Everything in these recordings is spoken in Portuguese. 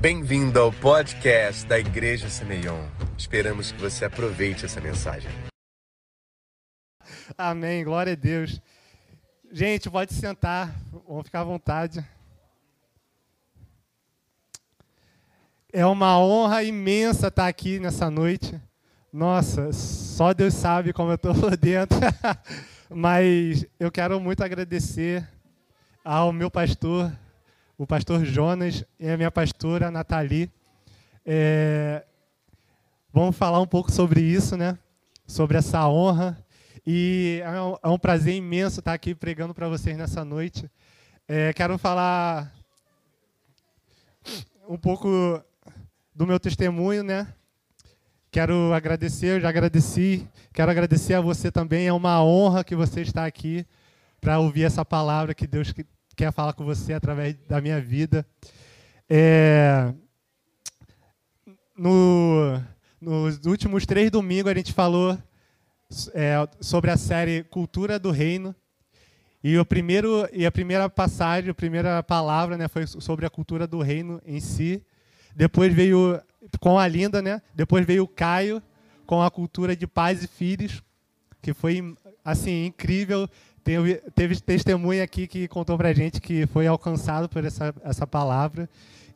Bem-vindo ao podcast da Igreja Semeion. Esperamos que você aproveite essa mensagem. Amém, glória a Deus. Gente, pode sentar, vamos ficar à vontade. É uma honra imensa estar aqui nessa noite. Nossa, só Deus sabe como eu estou por dentro. Mas eu quero muito agradecer ao meu pastor, o pastor Jonas, e a minha pastora Nathalie. É, vamos falar um pouco sobre isso, né? Sobre essa honra. E é um, é um prazer imenso estar aqui pregando para vocês nessa noite. É, quero falar um pouco do meu testemunho, né? Quero agradecer, eu já agradeci. Quero agradecer a você também. É uma honra que você está aqui para ouvir essa palavra que Deus quer falar com você através da minha vida. É, no, nos últimos três domingos a gente falou é, sobre a série Cultura do Reino. E, o primeiro, e a primeira passagem, a primeira palavra né, foi sobre a cultura do reino em si. Depois veio com a Linda, né? Depois veio o Caio com a cultura de pais e filhos, que foi assim incrível. Teve, teve testemunha aqui que contou pra gente que foi alcançado por essa, essa palavra.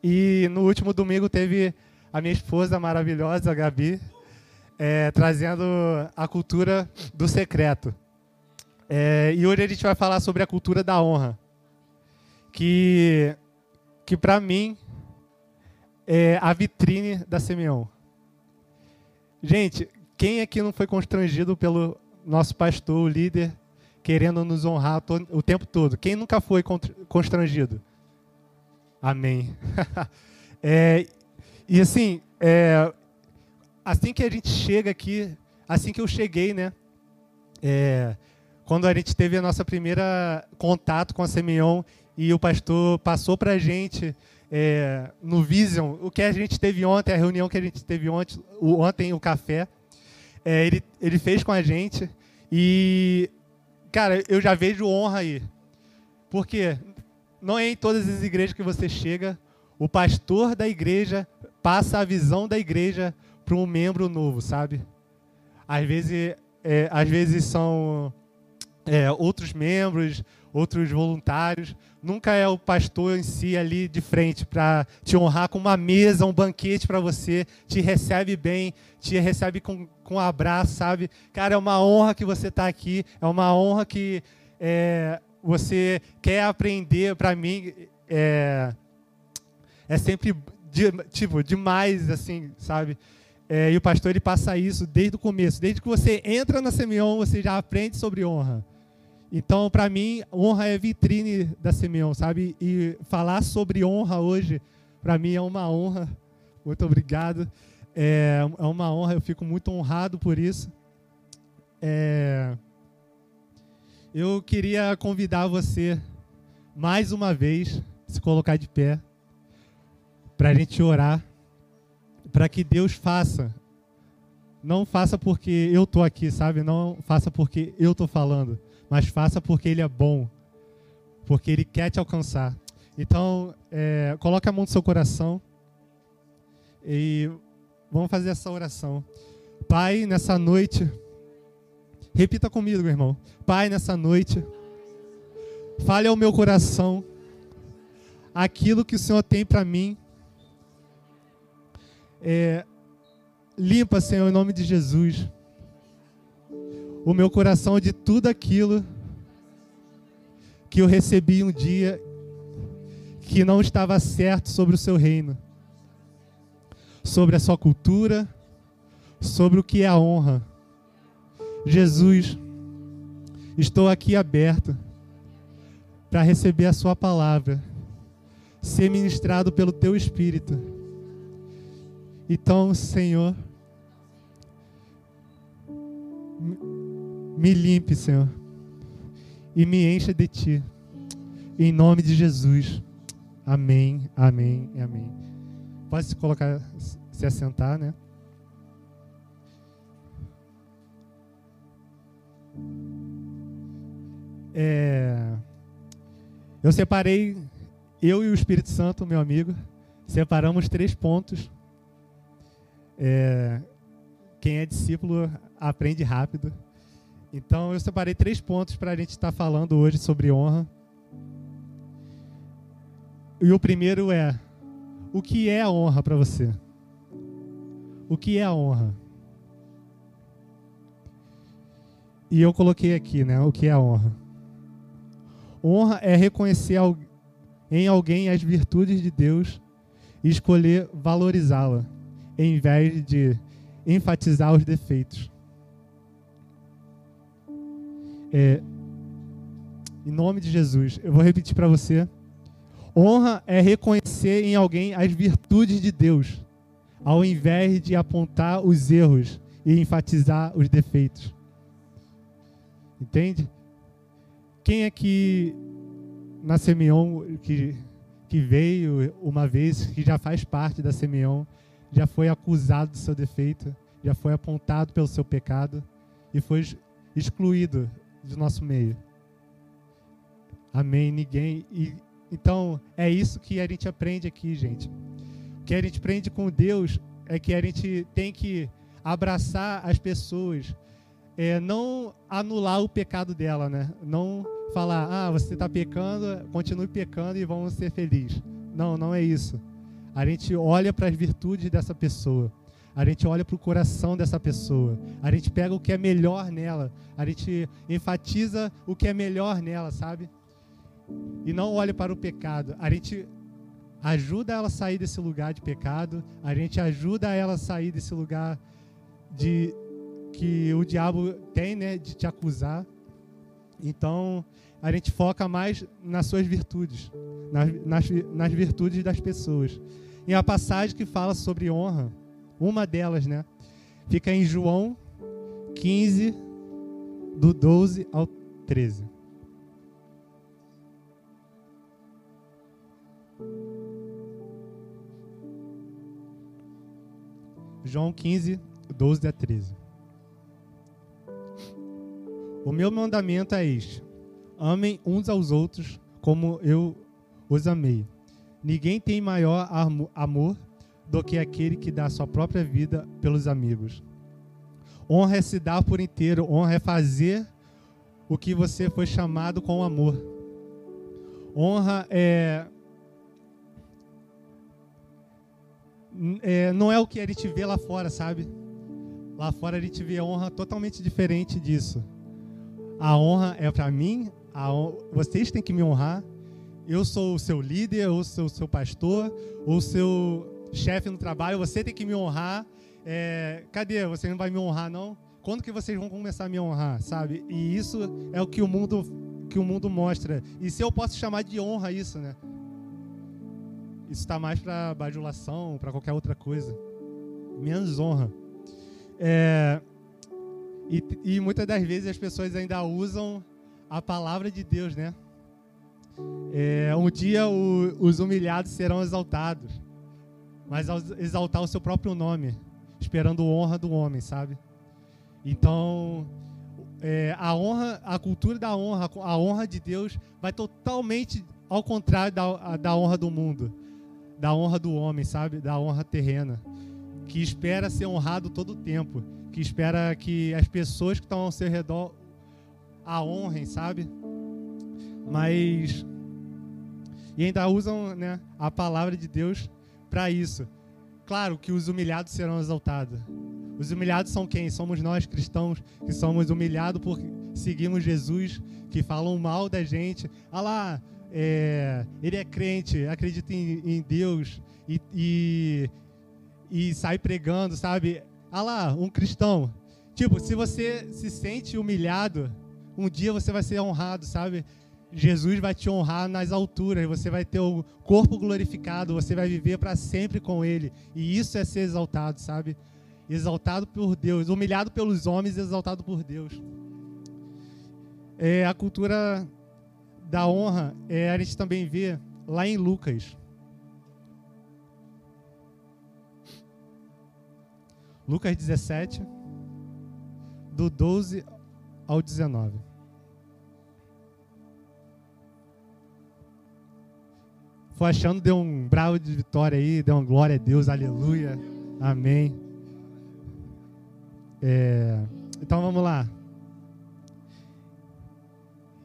E no último domingo teve a minha esposa maravilhosa, a Gabi, é, trazendo a cultura do secreto. É, e hoje a gente vai falar sobre a cultura da honra. Que, que para mim, é a vitrine da Simeão. Gente, quem aqui não foi constrangido pelo nosso pastor, o líder, querendo nos honrar o tempo todo. Quem nunca foi constrangido? Amém. é, e assim, é, assim que a gente chega aqui, assim que eu cheguei, né? É, quando a gente teve a nossa primeira contato com a Semeion e o pastor passou para a gente é, no Vision o que a gente teve ontem, a reunião que a gente teve ontem, o, ontem o café, é, ele, ele fez com a gente e cara, eu já vejo honra aí. Porque não é em todas as igrejas que você chega, o pastor da igreja passa a visão da igreja para um membro novo, sabe? Às vezes, é, às vezes são é, outros membros, outros voluntários. Nunca é o pastor em si ali de frente para te honrar com uma mesa, um banquete para você, te recebe bem, te recebe com, com um abraço, sabe? Cara, é uma honra que você está aqui, é uma honra que é, você quer aprender. Para mim, é, é sempre de, tipo demais, assim, sabe? É, e o pastor ele passa isso desde o começo, desde que você entra na Semeion, você já aprende sobre honra. Então, para mim, honra é vitrine da Simeão, sabe? E falar sobre honra hoje, para mim é uma honra. Muito obrigado. É, é, uma honra, eu fico muito honrado por isso. É, eu queria convidar você, mais uma vez, se colocar de pé, para a gente orar, para que Deus faça. Não faça porque eu estou aqui, sabe? Não faça porque eu estou falando mas faça porque Ele é bom, porque Ele quer te alcançar. Então, é, coloque a mão no seu coração e vamos fazer essa oração. Pai, nessa noite, repita comigo, irmão. Pai, nessa noite, fale ao meu coração aquilo que o Senhor tem para mim. É, limpa, Senhor, em nome de Jesus o meu coração de tudo aquilo que eu recebi um dia que não estava certo sobre o seu reino, sobre a sua cultura, sobre o que é a honra. Jesus, estou aqui aberto para receber a sua palavra, ser ministrado pelo teu espírito. Então, Senhor, me limpe, Senhor, e me encha de Ti. Em nome de Jesus. Amém, amém amém. Pode se colocar, se assentar, né? É, eu separei, eu e o Espírito Santo, meu amigo, separamos três pontos. É, quem é discípulo aprende rápido. Então eu separei três pontos para a gente estar tá falando hoje sobre honra. E o primeiro é: o que é a honra para você? O que é a honra? E eu coloquei aqui, né? O que é a honra? Honra é reconhecer em alguém as virtudes de Deus e escolher valorizá-la, em vez de enfatizar os defeitos. É, em nome de Jesus, eu vou repetir para você. Honra é reconhecer em alguém as virtudes de Deus, ao invés de apontar os erros e enfatizar os defeitos. Entende? Quem é que na Simeon que, que veio uma vez, que já faz parte da Simeon, já foi acusado do seu defeito, já foi apontado pelo seu pecado e foi excluído do nosso meio. Amém. Ninguém. E, então, é isso que a gente aprende aqui, gente. O que a gente aprende com Deus é que a gente tem que abraçar as pessoas, é, não anular o pecado dela, né? Não falar, ah, você está pecando, continue pecando e vamos ser felizes. Não, não é isso. A gente olha para as virtudes dessa pessoa. A gente olha para o coração dessa pessoa. A gente pega o que é melhor nela. A gente enfatiza o que é melhor nela, sabe? E não olha para o pecado. A gente ajuda ela a sair desse lugar de pecado. A gente ajuda ela a sair desse lugar de que o diabo tem, né, de te acusar. Então, a gente foca mais nas suas virtudes, nas, nas, nas virtudes das pessoas. E a passagem que fala sobre honra, uma delas, né? Fica em João 15, do 12 ao 13. João 15, 12 a 13. O meu mandamento é este: amem uns aos outros como eu os amei. Ninguém tem maior amor do que aquele que dá sua própria vida pelos amigos. Honra é se dar por inteiro, honra é fazer o que você foi chamado com amor. Honra é, é, não é o que a gente vê lá fora, sabe? Lá fora a gente vê honra totalmente diferente disso. A honra é para mim, honra, vocês têm que me honrar. Eu sou o seu líder, eu sou o seu pastor, ou seu chefe no trabalho, você tem que me honrar. É, cadê? Você não vai me honrar, não? Quando que vocês vão começar a me honrar, sabe? E isso é o que o mundo que o mundo mostra. E se eu posso chamar de honra isso, né? Isso está mais para bajulação, para qualquer outra coisa. Menos honra. É, e, e muitas das vezes as pessoas ainda usam a palavra de Deus, né? É, um dia o, os humilhados serão exaltados mas exaltar o seu próprio nome, esperando honra do homem, sabe? Então, é, a honra, a cultura da honra, a honra de Deus vai totalmente ao contrário da, da honra do mundo, da honra do homem, sabe? Da honra terrena, que espera ser honrado todo o tempo, que espera que as pessoas que estão ao seu redor a honrem, sabe? Mas e ainda usam, né, a palavra de Deus para isso. Claro que os humilhados serão exaltados. Os humilhados são quem? Somos nós cristãos que somos humilhados por seguirmos Jesus, que falam mal da gente. Ah lá, é, ele é crente, acredita em, em Deus e, e, e sai pregando, sabe? Ah lá, um cristão. Tipo, se você se sente humilhado, um dia você vai ser honrado, sabe? Jesus vai te honrar nas alturas, você vai ter o corpo glorificado, você vai viver para sempre com Ele. E isso é ser exaltado, sabe? Exaltado por Deus, humilhado pelos homens, exaltado por Deus. É, a cultura da honra, é, a gente também vê lá em Lucas. Lucas 17, do 12 ao 19. For achando, dê um bravo de vitória aí, dê uma glória a Deus, aleluia, amém. É, então vamos lá.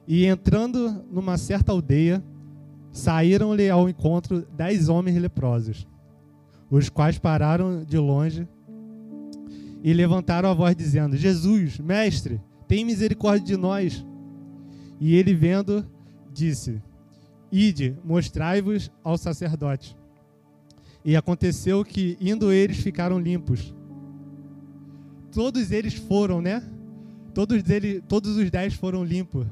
E entrando numa certa aldeia, saíram-lhe ao encontro dez homens leprosos, os quais pararam de longe e levantaram a voz, dizendo: Jesus, mestre, tem misericórdia de nós. E ele, vendo, disse: Ide, mostrai-vos ao sacerdote. E aconteceu que, indo eles, ficaram limpos. Todos eles foram, né? Todos, eles, todos os dez foram limpos.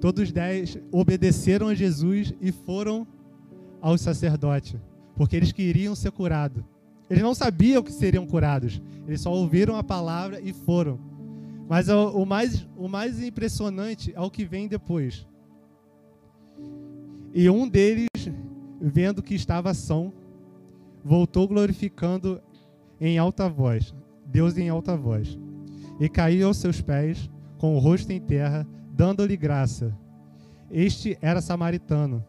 Todos os dez obedeceram a Jesus e foram ao sacerdote, porque eles queriam ser curados. Eles não sabiam que seriam curados, eles só ouviram a palavra e foram. Mas o, o mais, o mais impressionante é o que vem depois. E um deles, vendo que estava são, voltou glorificando em alta voz, Deus em alta voz, e caiu aos seus pés, com o rosto em terra, dando-lhe graça. Este era samaritano.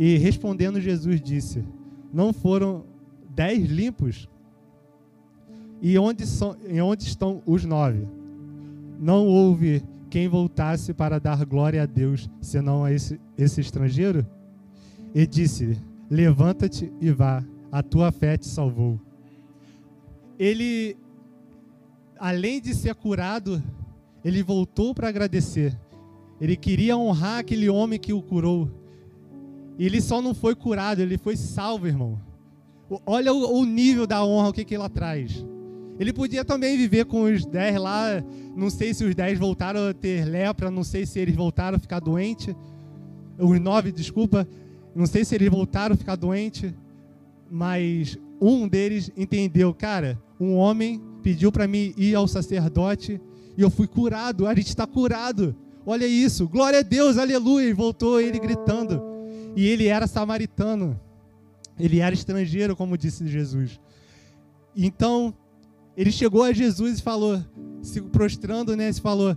E respondendo Jesus disse: Não foram dez limpos? E onde, são, e onde estão os nove? Não houve quem voltasse para dar glória a Deus, senão a esse, esse estrangeiro? E disse: Levanta-te e vá, a tua fé te salvou. Ele, além de ser curado, ele voltou para agradecer. Ele queria honrar aquele homem que o curou. Ele só não foi curado, ele foi salvo, irmão. Olha o, o nível da honra, o que, que ela traz. Ele podia também viver com os dez lá. Não sei se os dez voltaram a ter lepra, não sei se eles voltaram a ficar doentes. Os nove, desculpa. Não sei se eles voltaram a ficar doentes. Mas um deles entendeu, cara, um homem pediu para mim ir ao sacerdote e eu fui curado. A gente está curado. Olha isso, glória a Deus, aleluia. E voltou ele gritando. E ele era samaritano. Ele era estrangeiro, como disse Jesus. Então, ele chegou a Jesus e falou, se prostrando, né, se falou: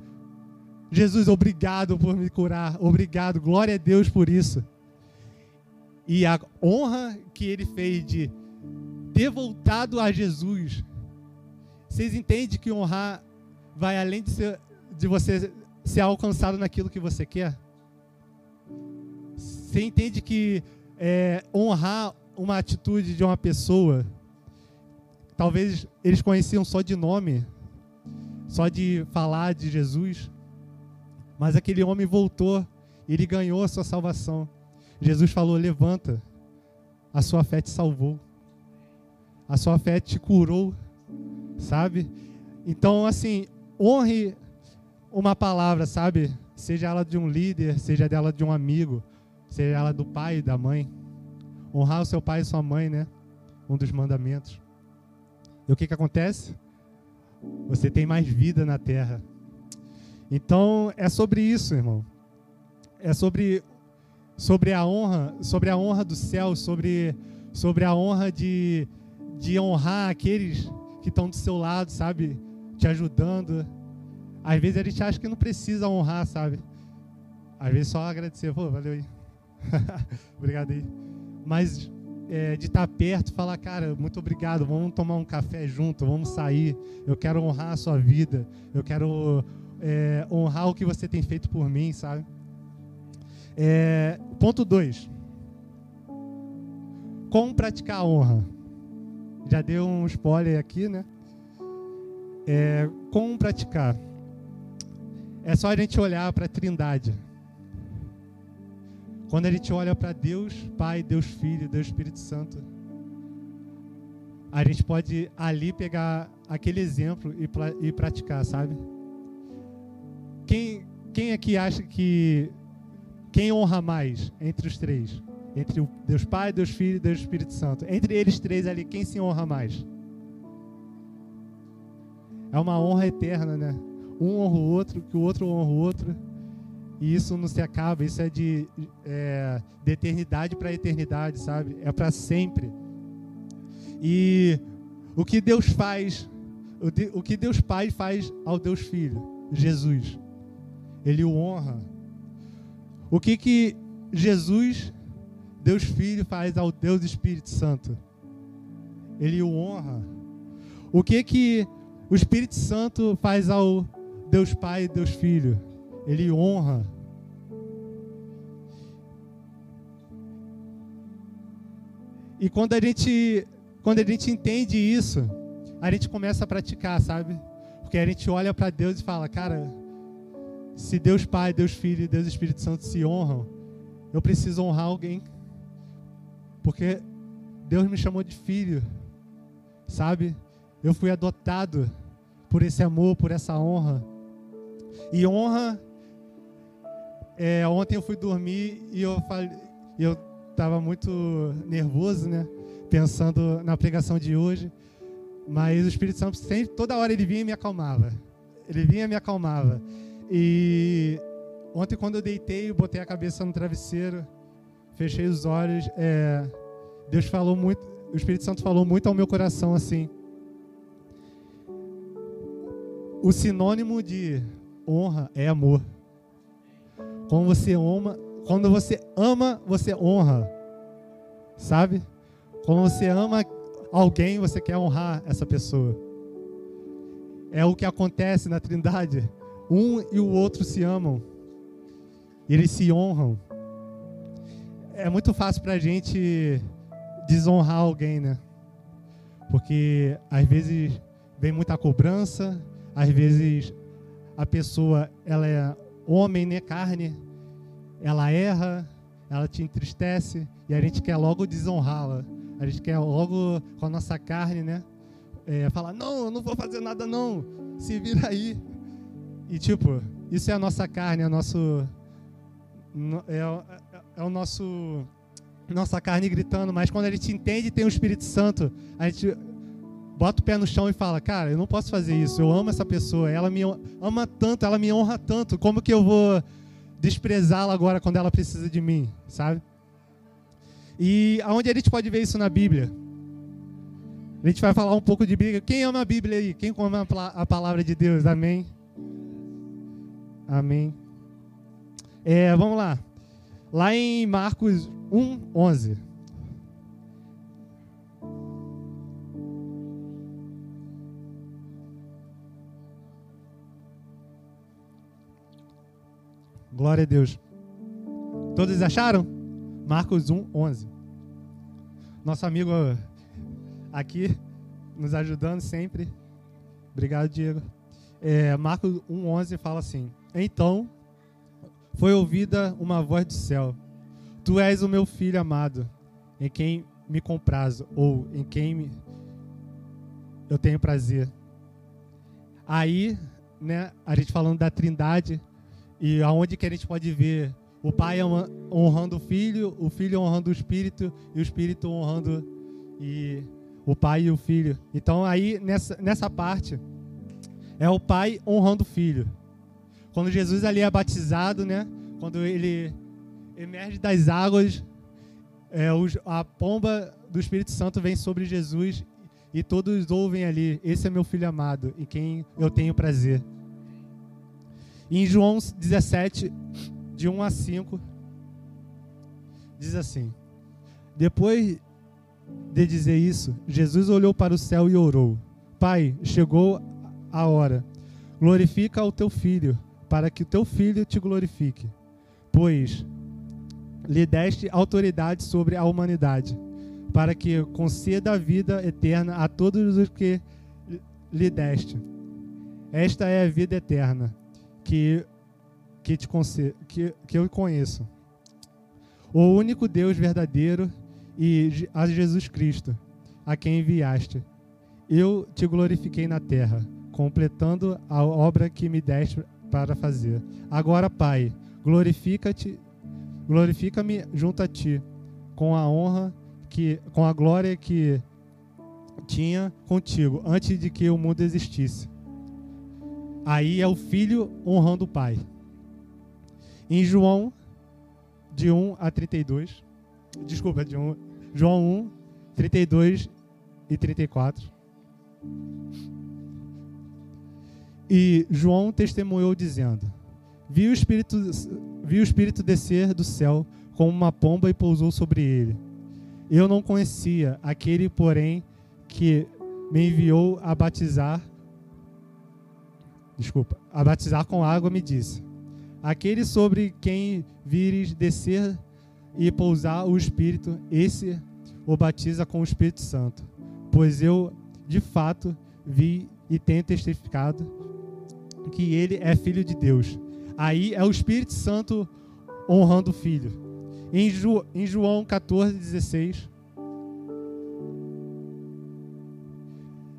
Jesus, obrigado por me curar, obrigado, glória a Deus por isso. E a honra que ele fez de ter voltado a Jesus. Vocês entendem que honrar vai além de, ser, de você ser alcançado naquilo que você quer? Você entende que é, honrar uma atitude de uma pessoa. Talvez eles conheciam só de nome, só de falar de Jesus. Mas aquele homem voltou, ele ganhou a sua salvação. Jesus falou: Levanta, a sua fé te salvou, a sua fé te curou, sabe? Então, assim, honre uma palavra, sabe? Seja ela de um líder, seja dela de um amigo, seja ela do pai e da mãe. Honrar o seu pai e sua mãe, né? Um dos mandamentos. E o que, que acontece? Você tem mais vida na terra. Então é sobre isso, irmão. É sobre sobre a honra, sobre a honra do céu, sobre sobre a honra de de honrar aqueles que estão do seu lado, sabe? Te ajudando. Às vezes a gente acha que não precisa honrar, sabe? Às vezes só agradecer, pô, valeu aí. Obrigado aí mas é, de estar perto, falar, cara, muito obrigado, vamos tomar um café junto, vamos sair. Eu quero honrar a sua vida, eu quero é, honrar o que você tem feito por mim, sabe? É, ponto 2. Como praticar a honra? Já deu um spoiler aqui, né? É, como praticar? É só a gente olhar para a Trindade. Quando a gente olha para Deus Pai, Deus Filho, Deus Espírito Santo, a gente pode ali pegar aquele exemplo e, e praticar, sabe? Quem, quem aqui acha que quem honra mais entre os três? Entre o Deus Pai, Deus Filho e Deus Espírito Santo. Entre eles três ali, quem se honra mais? É uma honra eterna, né? Um honra o outro, que o outro honra o outro. E isso não se acaba, isso é de, é, de eternidade para eternidade, sabe? É para sempre. E o que Deus faz, o, de, o que Deus Pai faz ao Deus Filho, Jesus, Ele o honra. O que que Jesus Deus Filho faz ao Deus Espírito Santo? Ele o honra. O que que o Espírito Santo faz ao Deus Pai e Deus Filho? Ele honra. E quando a gente quando a gente entende isso, a gente começa a praticar, sabe? Porque a gente olha para Deus e fala, cara, se Deus Pai, Deus Filho e Deus Espírito Santo se honram, eu preciso honrar alguém. Porque Deus me chamou de filho, sabe? Eu fui adotado por esse amor, por essa honra. E honra. É, ontem eu fui dormir e eu falei, eu estava muito nervoso, né? Pensando na pregação de hoje. Mas o Espírito Santo sempre, toda hora ele vinha e me acalmava. Ele vinha e me acalmava. E ontem quando eu deitei, eu botei a cabeça no travesseiro, fechei os olhos, é, Deus falou muito, o Espírito Santo falou muito ao meu coração assim. O sinônimo de honra é amor. Quando você ama, quando você ama, você honra. Sabe? Quando você ama alguém, você quer honrar essa pessoa. É o que acontece na Trindade. Um e o outro se amam. Eles se honram. É muito fácil para a gente desonrar alguém, né? Porque às vezes vem muita cobrança, às vezes a pessoa ela é homem, né, carne, ela erra, ela te entristece e a gente quer logo desonrá-la. A gente quer logo com a nossa carne, né? É, falar, não, eu não vou fazer nada não, se vira aí. E tipo, isso é a nossa carne, é, nosso, é, é, é o nosso nossa carne gritando, mas quando a gente entende e tem o Espírito Santo, a gente bota o pé no chão e fala, cara, eu não posso fazer isso, eu amo essa pessoa, ela me ama tanto, ela me honra tanto, como que eu vou desprezá-la agora quando ela precisa de mim, sabe? E aonde a gente pode ver isso na Bíblia? A gente vai falar um pouco de Bíblia. Quem ama a Bíblia aí? Quem ama a palavra de Deus? Amém? Amém. É, vamos lá. Lá em Marcos 1, 11. Glória a Deus. Todos acharam? Marcos 1, 11. Nosso amigo aqui nos ajudando sempre. Obrigado, Diego. É, Marcos 1, 11 fala assim: Então foi ouvida uma voz do céu Tu és o meu filho amado, em quem me comprazo, ou em quem me... eu tenho prazer. Aí, né, a gente falando da trindade, e aonde que a gente pode ver o pai honrando o filho, o filho honrando o espírito, e o espírito honrando e o pai e o filho. Então aí, nessa, nessa parte, é o pai honrando o filho. Quando Jesus ali é batizado, né, quando ele emerge das águas, é, a pomba do Espírito Santo vem sobre Jesus e todos ouvem ali: Esse é meu filho amado, em quem eu tenho prazer. Em João 17, de 1 a 5, diz assim: Depois de dizer isso, Jesus olhou para o céu e orou: Pai, chegou a hora. Glorifica o teu filho, para que o teu filho te glorifique. Pois lhe deste autoridade sobre a humanidade, para que conceda a vida eterna a todos os que lhe deste. Esta é a vida eterna, que, que, te que, que eu conheço. O único Deus verdadeiro e a Jesus Cristo, a quem enviaste. Eu te glorifiquei na terra, completando a obra que me deste para fazer. Agora, Pai, glorifica-te glorifica-me junto a ti, com a honra que, com a glória que tinha contigo antes de que o mundo existisse. Aí é o filho honrando o pai. Em João de 1 a 32, desculpa, de 1, João 1, 32 e 34. E João testemunhou dizendo: Vi o Espírito vi o Espírito descer do céu como uma pomba e pousou sobre ele. Eu não conhecia aquele, porém, que me enviou a batizar. Desculpa, a batizar com água me disse: Aquele sobre quem vires descer e pousar o Espírito, esse o batiza com o Espírito Santo. Pois eu, de fato, vi e tenho testificado que ele é filho de Deus. Aí é o Espírito Santo honrando o filho. Em, Ju, em João 14, 16,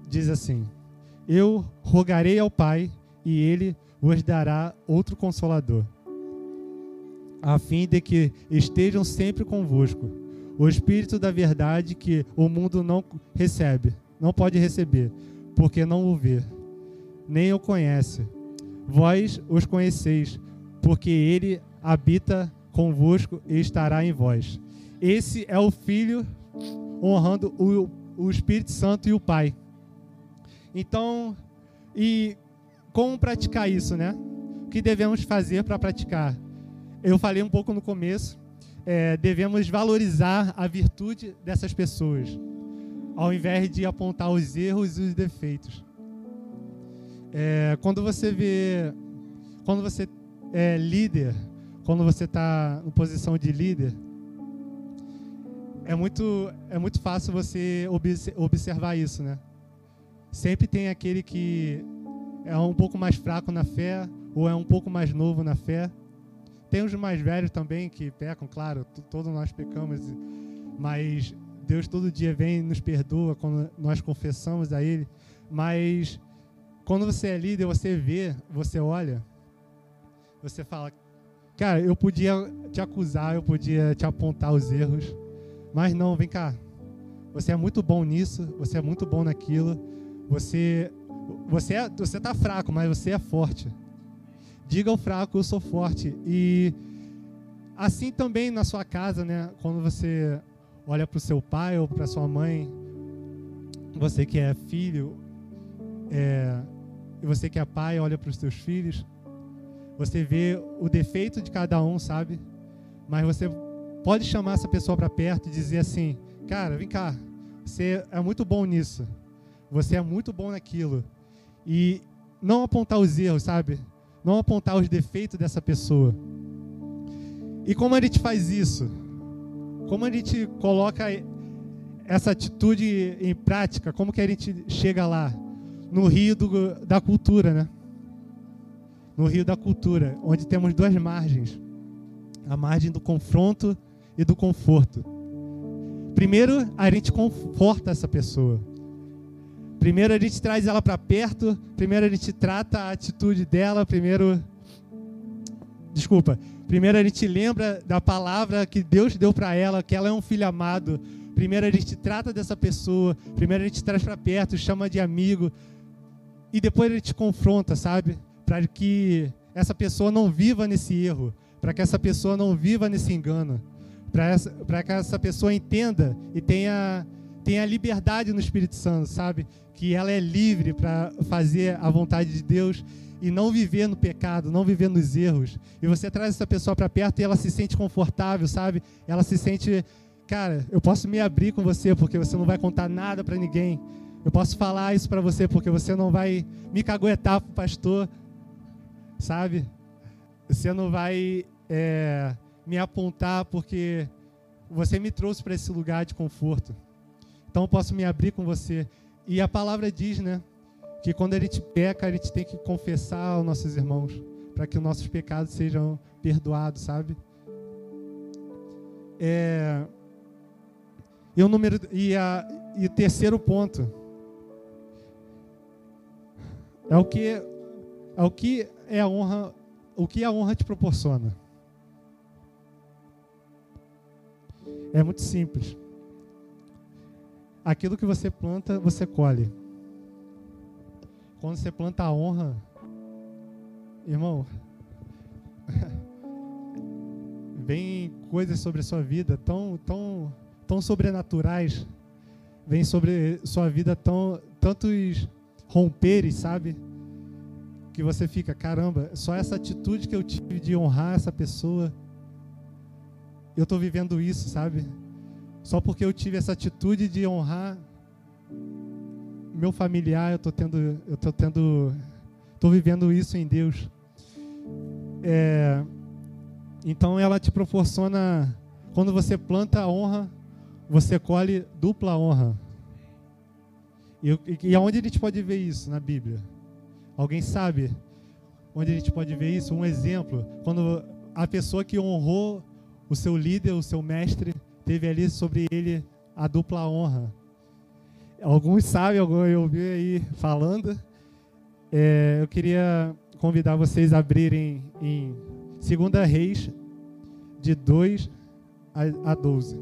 diz assim: Eu rogarei ao Pai e ele vos dará outro consolador, a fim de que estejam sempre convosco. O Espírito da verdade que o mundo não recebe, não pode receber, porque não o vê, nem o conhece. Vós os conheceis, porque ele habita convosco e estará em vós. Esse é o Filho honrando o, o Espírito Santo e o Pai. Então, e como praticar isso, né? O que devemos fazer para praticar? Eu falei um pouco no começo, é, devemos valorizar a virtude dessas pessoas, ao invés de apontar os erros e os defeitos. É, quando você vê, quando você é líder, quando você está em posição de líder, é muito, é muito fácil você observar isso, né? Sempre tem aquele que é um pouco mais fraco na fé ou é um pouco mais novo na fé. Tem os mais velhos também que pecam, claro, todos nós pecamos, mas Deus todo dia vem e nos perdoa quando nós confessamos a Ele. Mas quando você é líder, você vê, você olha, você fala, cara, eu podia te acusar, eu podia te apontar os erros, mas não, vem cá. Você é muito bom nisso, você é muito bom naquilo. Você você é, você tá fraco, mas você é forte. Diga ao fraco, eu sou forte. E assim também na sua casa, né, quando você olha para o seu pai ou para sua mãe, você que é filho, é, e você que é pai, olha para os seus filhos, você vê o defeito de cada um, sabe? Mas você pode chamar essa pessoa para perto e dizer assim: Cara, vem cá, você é muito bom nisso, você é muito bom naquilo. E não apontar os erros, sabe? Não apontar os defeitos dessa pessoa. E como a gente faz isso? Como a gente coloca essa atitude em prática? Como que a gente chega lá? No rio do, da cultura, né? No rio da cultura, onde temos duas margens: a margem do confronto e do conforto. Primeiro, a gente conforta essa pessoa. Primeiro a gente traz ela para perto, primeiro a gente trata a atitude dela, primeiro Desculpa. Primeiro a gente lembra da palavra que Deus deu para ela, que ela é um filho amado. Primeiro a gente trata dessa pessoa, primeiro a gente traz para perto, chama de amigo, e depois a gente confronta, sabe? Para que essa pessoa não viva nesse erro, para que essa pessoa não viva nesse engano, para que essa pessoa entenda e tenha, tenha liberdade no Espírito Santo, sabe? Que ela é livre para fazer a vontade de Deus e não viver no pecado, não viver nos erros. E você traz essa pessoa para perto e ela se sente confortável, sabe? Ela se sente, cara, eu posso me abrir com você porque você não vai contar nada para ninguém. Eu posso falar isso para você porque você não vai me caguetar pro pastor, sabe? Você não vai é, me apontar porque você me trouxe para esse lugar de conforto. Então eu posso me abrir com você. E a palavra diz, né? Que quando a gente peca, a gente tem que confessar aos nossos irmãos para que os nossos pecados sejam perdoados, sabe? É, e o número e, a, e terceiro ponto é o que é o que é a honra, o que a honra te proporciona. É muito simples. Aquilo que você planta, você colhe. Quando você planta a honra, irmão, vem coisas sobre a sua vida tão, tão, tão sobrenaturais, vem sobre sua vida tão tantos romperes, sabe? Que você fica, caramba, só essa atitude que eu tive de honrar essa pessoa eu estou vivendo isso, sabe? Só porque eu tive essa atitude de honrar meu familiar, eu estou tendo, eu tô tendo, estou vivendo isso em Deus. É, então ela te proporciona, quando você planta a honra, você colhe dupla honra. E, e aonde a gente pode ver isso na Bíblia? Alguém sabe onde a gente pode ver isso? Um exemplo, quando a pessoa que honrou o seu líder, o seu mestre, teve ali sobre ele a dupla honra. Alguns sabem, alguns eu ouvi aí falando. É, eu queria convidar vocês a abrirem em 2 Reis, de 2 a 12.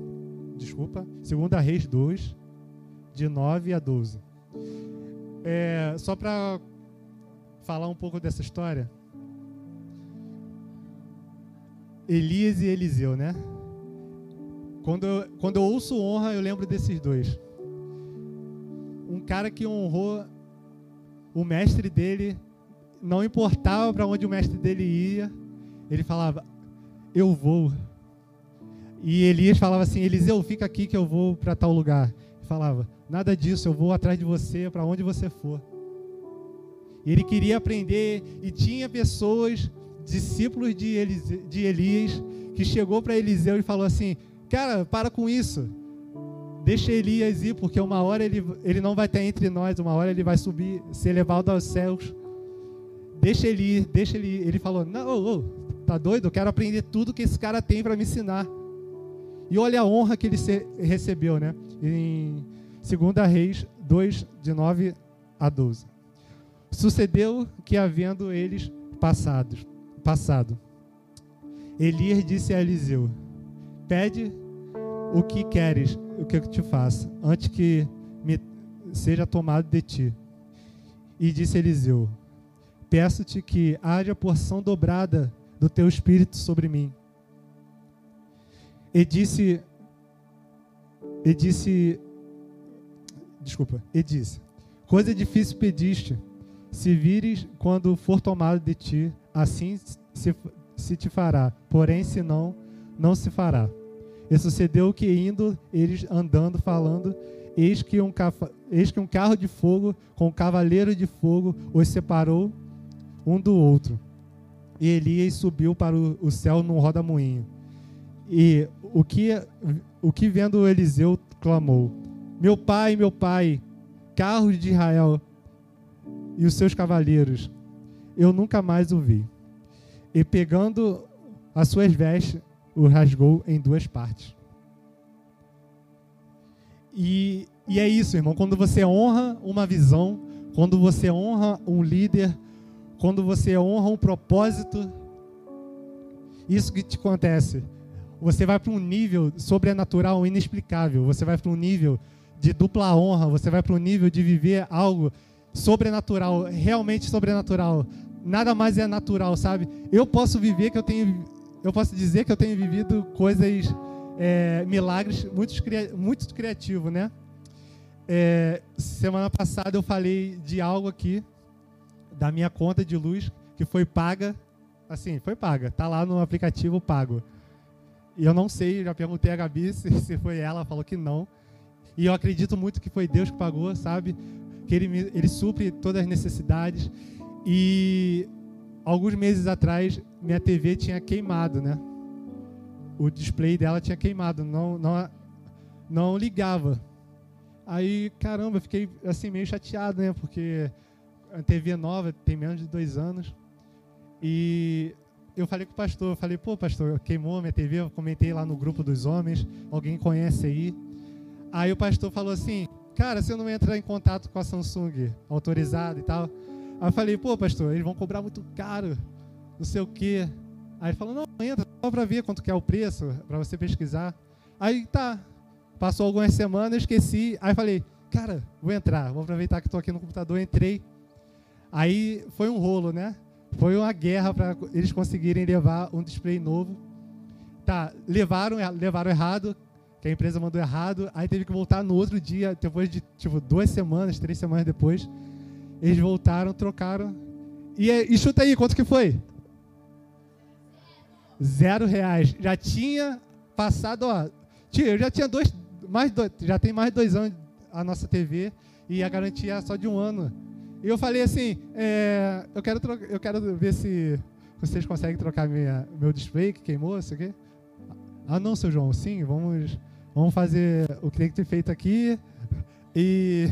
Desculpa. 2 Reis 2, de 9 a 12. É, só para falar um pouco dessa história. Elias e Eliseu, né? Quando eu, quando eu ouço honra, eu lembro desses dois. Um cara que honrou o mestre dele, não importava para onde o mestre dele ia, ele falava: Eu vou. E Elias falava assim: Eliseu, fica aqui que eu vou para tal lugar. Ele falava: Nada disso, eu vou atrás de você para onde você for. Ele queria aprender e tinha pessoas discípulos de, Elise, de Elias, que chegou para Eliseu e falou assim: Cara, para com isso. Deixa Elias ir, porque uma hora ele, ele não vai estar entre nós, uma hora ele vai subir, ser levado aos céus. Deixa ele ir, deixa ele ir. Ele falou: Não, oh, oh, tá doido? Eu quero aprender tudo que esse cara tem para me ensinar. E olha a honra que ele recebeu, né? Em 2 Reis 2, de 9 a 12. Sucedeu que, havendo eles passados, passado. Elias disse a Eliseu: Pede o que queres, o que eu te faça, antes que me seja tomado de ti. E disse Eliseu: Peço-te que haja porção dobrada do teu espírito sobre mim. E disse e disse desculpa, e disse: Coisa difícil pediste, se vires quando for tomado de ti, assim se, se te fará. Porém, se não, não se fará. E sucedeu que, indo eles andando, falando, eis que um, eis que um carro de fogo com um cavaleiro de fogo os separou um do outro. E Elias subiu para o, o céu num roda-moinho. E o que, o que vendo Eliseu clamou: Meu pai, meu pai, carros de Israel, e os seus cavaleiros, eu nunca mais o vi. E pegando as suas vestes, o rasgou em duas partes. E, e é isso, irmão. Quando você honra uma visão, quando você honra um líder, quando você honra um propósito, isso que te acontece. Você vai para um nível sobrenatural, inexplicável. Você vai para um nível de dupla honra. Você vai para um nível de viver algo sobrenatural, realmente sobrenatural. Nada mais é natural, sabe? Eu posso viver que eu tenho, eu posso dizer que eu tenho vivido coisas, é, milagres muito, muito criativo, né? É, semana passada eu falei de algo aqui da minha conta de luz que foi paga, assim, foi paga, tá lá no aplicativo pago. E eu não sei, já perguntei a Gabi se, se foi ela, falou que não. E eu acredito muito que foi Deus que pagou, sabe? que ele, ele supre todas as necessidades. E alguns meses atrás, minha TV tinha queimado, né? O display dela tinha queimado, não, não, não ligava. Aí, caramba, eu fiquei assim meio chateado, né? Porque a TV é nova, tem menos de dois anos. E eu falei com o pastor, eu falei, pô, pastor, queimou minha TV, eu comentei lá no grupo dos homens, alguém conhece aí. Aí o pastor falou assim, cara, você não vai entrar em contato com a Samsung autorizada e tal. Aí eu falei, pô, pastor, eles vão cobrar muito caro, não sei o quê. Aí ele falou, não, entra só para ver quanto que é o preço, para você pesquisar. Aí tá, passou algumas semanas, eu esqueci. Aí falei, cara, vou entrar, vou aproveitar que estou aqui no computador, entrei. Aí foi um rolo, né? Foi uma guerra para eles conseguirem levar um display novo. Tá, levaram, levaram errado, que a empresa mandou errado, aí teve que voltar no outro dia, depois de tipo duas semanas, três semanas depois, eles voltaram, trocaram. E, e chuta aí, quanto que foi? Zero reais. Já tinha passado, ó, tio, eu já tinha dois, mais dois, já tem mais dois anos a nossa TV e a garantia é só de um ano. E eu falei assim, é, eu quero eu quero ver se vocês conseguem trocar minha, meu display que queimou, isso aqui. Ah, não, seu João, sim, vamos, vamos fazer o que tem que ter feito aqui. E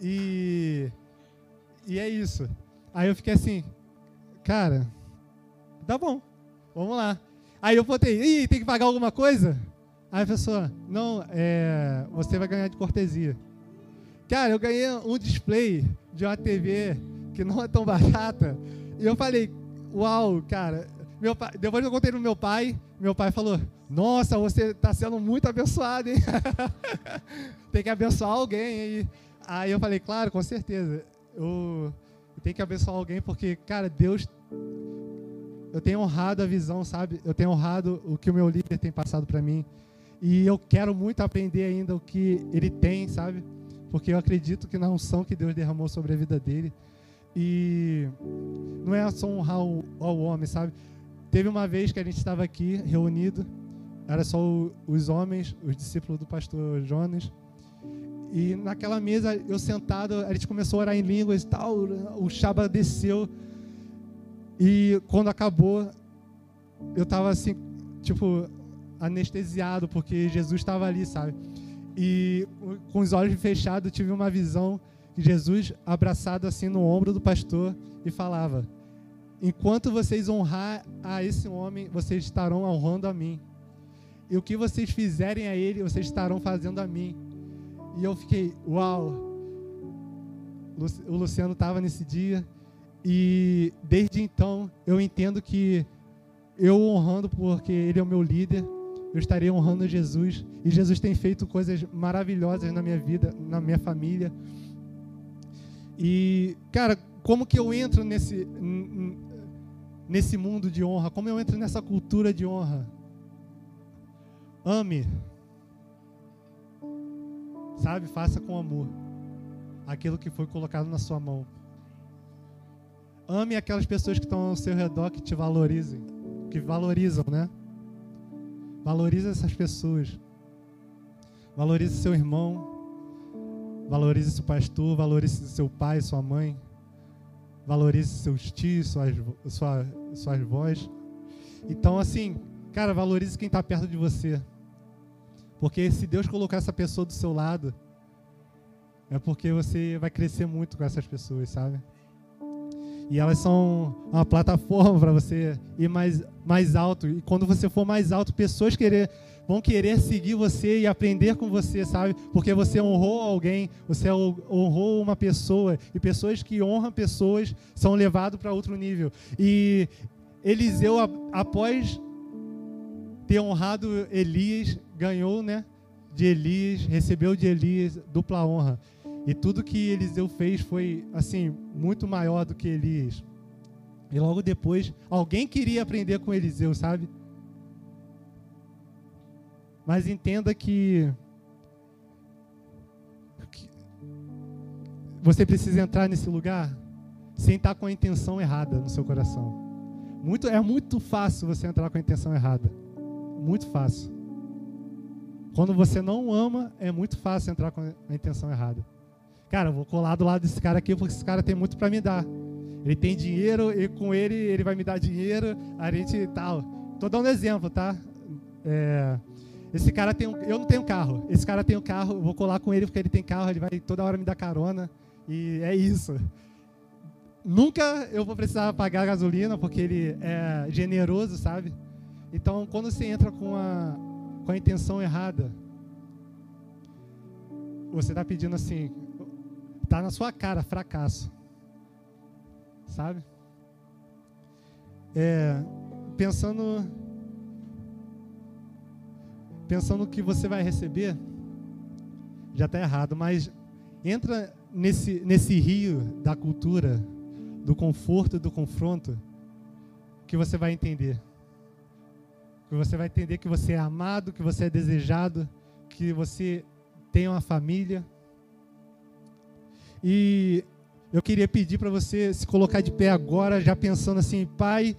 e e é isso. Aí eu fiquei assim, cara, tá bom, vamos lá. Aí eu botei, ih, tem que pagar alguma coisa? Aí a pessoa, não, é, você vai ganhar de cortesia. Cara, eu ganhei um display de uma TV que não é tão barata. E eu falei, uau, cara. Meu pai, depois eu contei no meu pai, meu pai falou, nossa, você está sendo muito abençoado, hein? tem que abençoar alguém. Aí, aí eu falei, claro, com certeza. Eu, eu tenho que abençoar alguém porque, cara, Deus eu tenho honrado a visão, sabe? Eu tenho honrado o que o meu líder tem passado para mim. E eu quero muito aprender ainda o que ele tem, sabe? Porque eu acredito que na unção que Deus derramou sobre a vida dele. E não é só honrar o, ao homem, sabe? Teve uma vez que a gente estava aqui reunido, era só o, os homens, os discípulos do pastor Jonas. E naquela mesa, eu sentado, a gente começou a orar em línguas e tal, o Shaba desceu e quando acabou, eu estava assim, tipo, anestesiado, porque Jesus estava ali, sabe? E com os olhos fechados, eu tive uma visão de Jesus abraçado assim no ombro do pastor e falava: Enquanto vocês honrar a esse homem, vocês estarão honrando a mim. E o que vocês fizerem a ele, vocês estarão fazendo a mim. E eu fiquei, uau! O Luciano estava nesse dia e desde então eu entendo que eu honrando porque ele é o meu líder, eu estarei honrando Jesus. E Jesus tem feito coisas maravilhosas na minha vida, na minha família. E, cara, como que eu entro nesse, nesse mundo de honra? Como eu entro nessa cultura de honra? Ame. Sabe? Faça com amor aquilo que foi colocado na sua mão. Ame aquelas pessoas que estão ao seu redor que te valorizem, que valorizam, né? Valorize essas pessoas. Valorize seu irmão. Valorize seu pastor. Valorize seu pai, sua mãe. Valorize seus tios, suas, sua, suas vós. Então, assim, cara, valorize quem está perto de você. Porque se Deus colocar essa pessoa do seu lado, é porque você vai crescer muito com essas pessoas, sabe? E elas são uma plataforma para você ir mais, mais alto. E quando você for mais alto, pessoas querer, vão querer seguir você e aprender com você, sabe? Porque você honrou alguém, você honrou uma pessoa. E pessoas que honram pessoas são levados para outro nível. E Eliseu, após ter honrado Elias, ganhou, né? De Elias, recebeu de Elias dupla honra. E tudo que Eliseu fez foi assim muito maior do que Elias. E logo depois, alguém queria aprender com Eliseu, sabe? Mas entenda que, você precisa entrar nesse lugar sem estar com a intenção errada no seu coração. Muito, é muito fácil você entrar com a intenção errada. Muito fácil. Quando você não ama, é muito fácil entrar com a intenção errada. Cara, eu vou colar do lado desse cara aqui porque esse cara tem muito para me dar. Ele tem dinheiro e com ele ele vai me dar dinheiro. A gente tal. Tô dando exemplo, tá? É, esse cara tem um, eu não tenho carro. Esse cara tem um carro. Eu vou colar com ele porque ele tem carro. Ele vai toda hora me dar carona e é isso. Nunca eu vou precisar pagar gasolina porque ele é generoso, sabe? Então, quando você entra com a, com a intenção errada, você está pedindo assim: Tá na sua cara, fracasso. Sabe? É, pensando pensando que você vai receber, já está errado, mas entra nesse, nesse rio da cultura, do conforto e do confronto, que você vai entender. Que você vai entender que você é amado, que você é desejado, que você tem uma família. E eu queria pedir para você se colocar de pé agora, já pensando assim, Pai,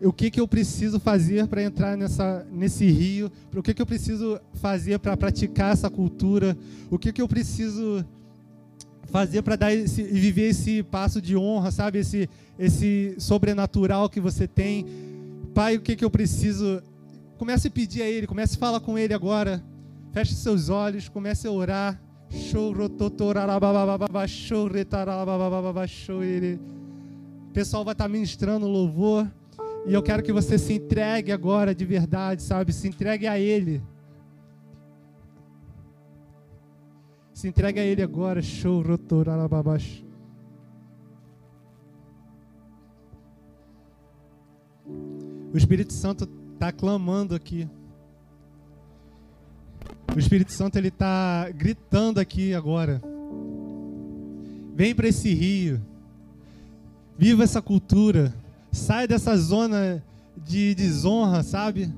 o que, que eu preciso fazer para entrar nessa, nesse rio, o que, que eu preciso fazer para praticar essa cultura, o que, que eu preciso fazer para dar esse, viver esse passo de honra, sabe? Esse, esse sobrenatural que você tem. Pai, o que, que eu preciso? Comece a pedir a Ele, comece a falar com Ele agora. Feche seus olhos, comece a orar. O pessoal vai estar ministrando louvor. E eu quero que você se entregue agora de verdade, sabe? Se entregue a Ele. Se entregue a Ele agora. Show, O Espírito Santo está clamando aqui. O Espírito Santo ele está gritando aqui agora. Vem para esse rio. Viva essa cultura. Sai dessa zona de desonra, sabe?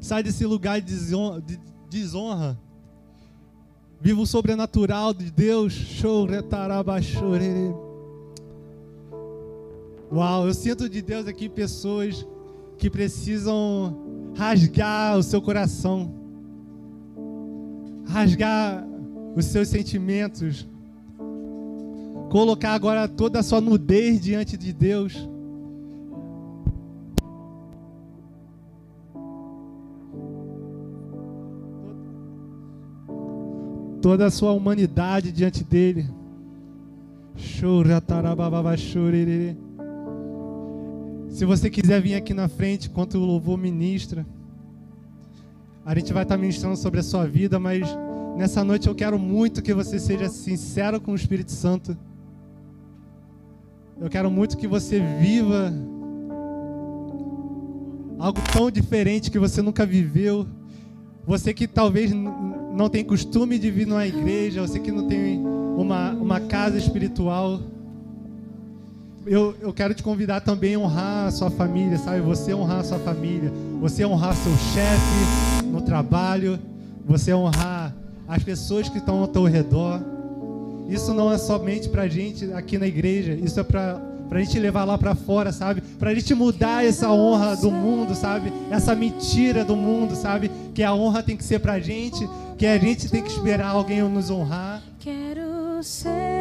Sai desse lugar de desonra. Viva o sobrenatural de Deus. Uau, eu sinto de Deus aqui pessoas que precisam rasgar o seu coração, rasgar os seus sentimentos, colocar agora toda a sua nudez diante de Deus. toda a sua humanidade diante dele. Se você quiser vir aqui na frente enquanto o louvor ministra, a gente vai estar ministrando sobre a sua vida, mas nessa noite eu quero muito que você seja sincero com o Espírito Santo. Eu quero muito que você viva algo tão diferente que você nunca viveu. Você que talvez não tem costume de vir numa igreja, você que não tem uma, uma casa espiritual, eu, eu quero te convidar também a honrar a sua família, sabe? Você honrar a sua família, você honrar seu chefe no trabalho, você honrar as pessoas que estão ao teu redor. Isso não é somente pra gente aqui na igreja, isso é pra Pra gente levar lá para fora, sabe? Pra gente mudar essa honra do mundo, sabe? Essa mentira do mundo, sabe? Que a honra tem que ser pra gente, que a gente tem que esperar alguém nos honrar. Quero ser